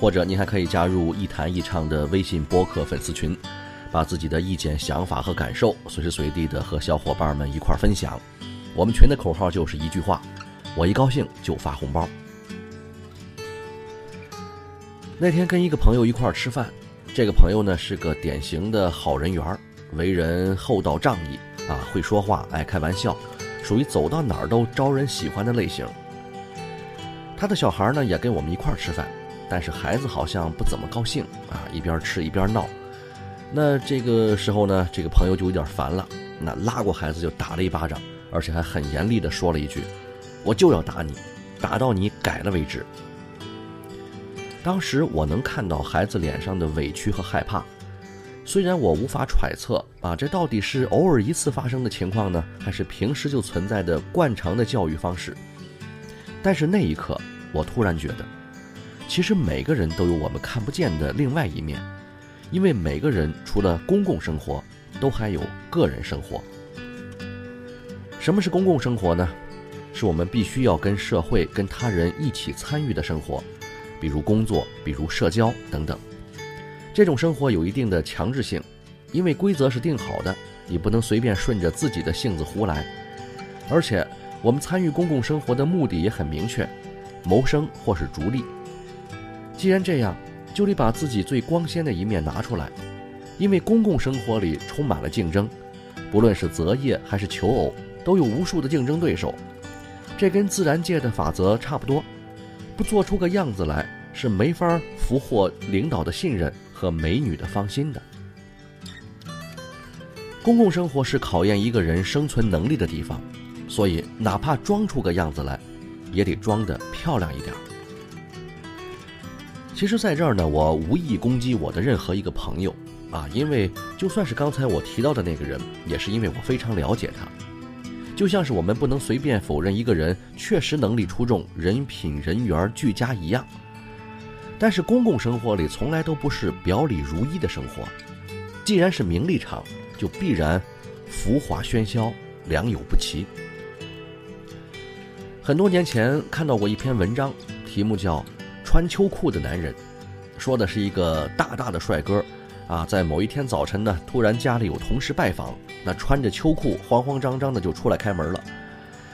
或者您还可以加入“一谈一唱”的微信播客粉丝群，把自己的意见、想法和感受随时随地的和小伙伴们一块分享。我们群的口号就是一句话：我一高兴就发红包。那天跟一个朋友一块吃饭，这个朋友呢是个典型的好人缘，为人厚道仗义。啊，会说话，爱开玩笑，属于走到哪儿都招人喜欢的类型。他的小孩呢也跟我们一块儿吃饭，但是孩子好像不怎么高兴啊，一边吃一边闹。那这个时候呢，这个朋友就有点烦了，那拉过孩子就打了一巴掌，而且还很严厉地说了一句：“我就要打你，打到你改了为止。”当时我能看到孩子脸上的委屈和害怕。虽然我无法揣测啊，这到底是偶尔一次发生的情况呢，还是平时就存在的惯常的教育方式？但是那一刻，我突然觉得，其实每个人都有我们看不见的另外一面，因为每个人除了公共生活，都还有个人生活。什么是公共生活呢？是我们必须要跟社会、跟他人一起参与的生活，比如工作，比如社交等等。这种生活有一定的强制性，因为规则是定好的，你不能随便顺着自己的性子胡来。而且，我们参与公共生活的目的也很明确，谋生或是逐利。既然这样，就得把自己最光鲜的一面拿出来，因为公共生活里充满了竞争，不论是择业还是求偶，都有无数的竞争对手。这跟自然界的法则差不多，不做出个样子来，是没法俘获领导的信任。和美女的芳心的。公共生活是考验一个人生存能力的地方，所以哪怕装出个样子来，也得装得漂亮一点。其实，在这儿呢，我无意攻击我的任何一个朋友啊，因为就算是刚才我提到的那个人，也是因为我非常了解他。就像是我们不能随便否认一个人确实能力出众、人品人缘俱佳一样。但是公共生活里从来都不是表里如一的生活，既然是名利场，就必然浮华喧嚣，良莠不齐。很多年前看到过一篇文章，题目叫《穿秋裤的男人》，说的是一个大大的帅哥，啊，在某一天早晨呢，突然家里有同事拜访，那穿着秋裤，慌慌张张的就出来开门了，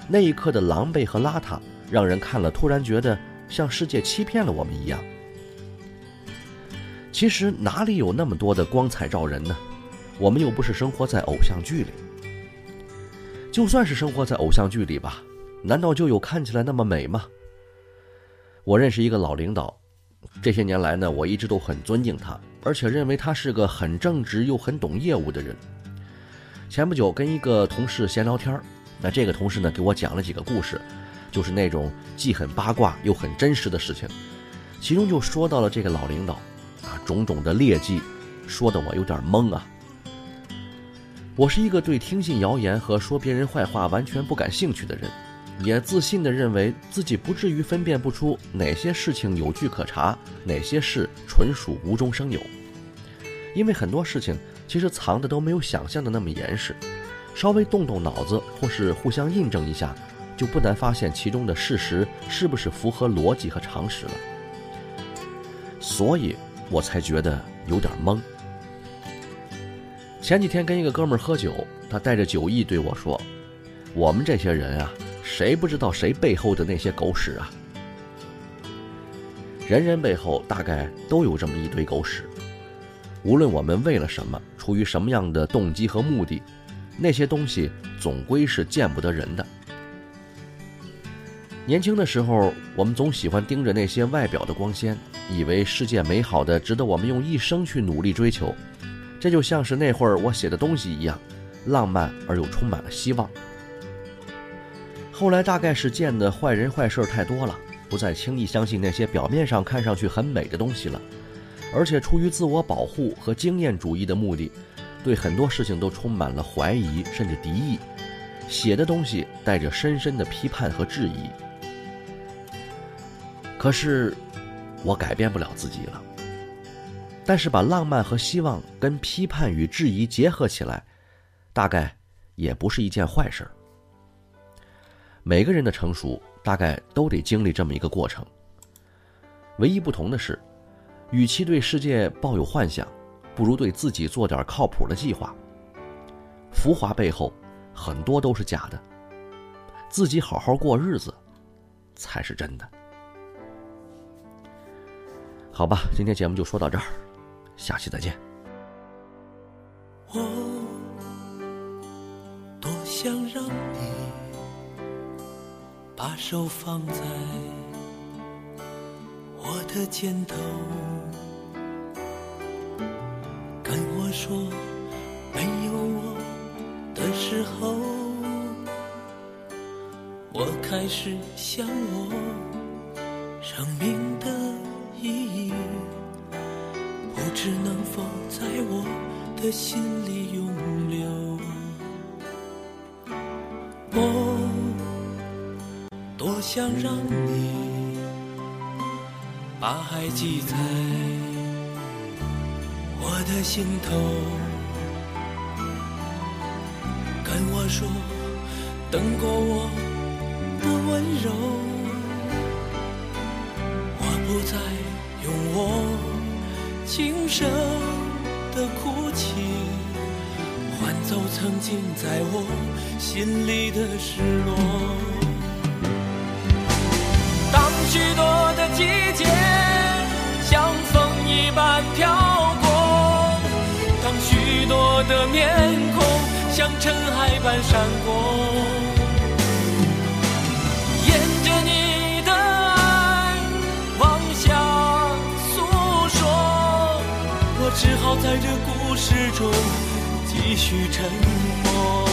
那一刻的狼狈和邋遢，让人看了突然觉得像世界欺骗了我们一样。其实哪里有那么多的光彩照人呢？我们又不是生活在偶像剧里。就算是生活在偶像剧里吧，难道就有看起来那么美吗？我认识一个老领导，这些年来呢，我一直都很尊敬他，而且认为他是个很正直又很懂业务的人。前不久跟一个同事闲聊天那这个同事呢给我讲了几个故事，就是那种既很八卦又很真实的事情，其中就说到了这个老领导。啊，种种的劣迹，说的我有点懵啊。我是一个对听信谣言和说别人坏话完全不感兴趣的人，也自信的认为自己不至于分辨不出哪些事情有据可查，哪些事纯属无中生有。因为很多事情其实藏的都没有想象的那么严实，稍微动动脑子或是互相印证一下，就不难发现其中的事实是不是符合逻辑和常识了。所以。我才觉得有点懵。前几天跟一个哥们儿喝酒，他带着酒意对我说：“我们这些人啊，谁不知道谁背后的那些狗屎啊？人人背后大概都有这么一堆狗屎。无论我们为了什么，出于什么样的动机和目的，那些东西总归是见不得人的。年轻的时候，我们总喜欢盯着那些外表的光鲜，以为世界美好的值得我们用一生去努力追求。这就像是那会儿我写的东西一样，浪漫而又充满了希望。后来大概是见的坏人坏事太多了，不再轻易相信那些表面上看上去很美的东西了。而且出于自我保护和经验主义的目的，对很多事情都充满了怀疑甚至敌意，写的东西带着深深的批判和质疑。可是，我改变不了自己了。但是把浪漫和希望跟批判与质疑结合起来，大概也不是一件坏事儿。每个人的成熟大概都得经历这么一个过程。唯一不同的是。与其对世界抱有幻想，不如对自己做点靠谱的计划。浮华背后，很多都是假的。自己好好过日子，才是真的。好吧，今天节目就说到这儿，下期再见。我多想让手放在我的肩头。跟我说，没有我的时候，我开始想我生命的意义，不知能否在我的心里永留。想让你把爱记在。我的心头，跟我说，等过我的温柔，我不再用我轻声的哭泣，换走曾经在我心里的失落。许多的季节像风一般飘过，当许。多的面孔像尘埃般闪过，沿着你的爱往下诉说，我只好在这故事中继续沉默。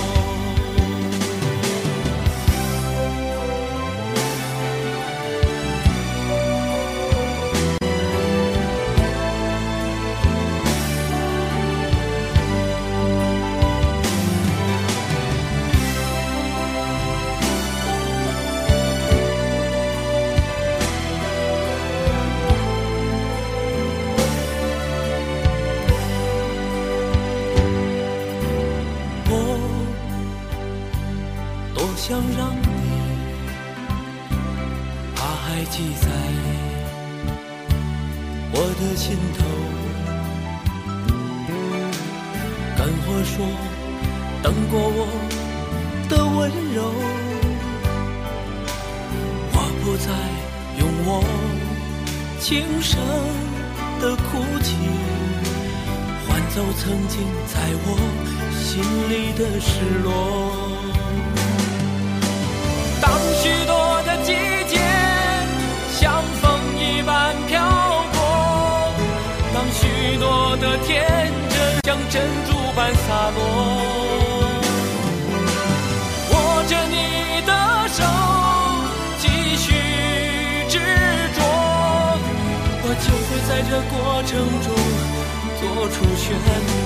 记在我的心头，跟我说等过我的温柔，我不再用我轻声的哭泣换走曾经在我心里的失落。的天真像珍珠般洒落，握着你的手，继续执着，我就会在这过程中做出选择。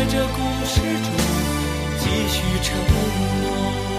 在这故事中继续沉默。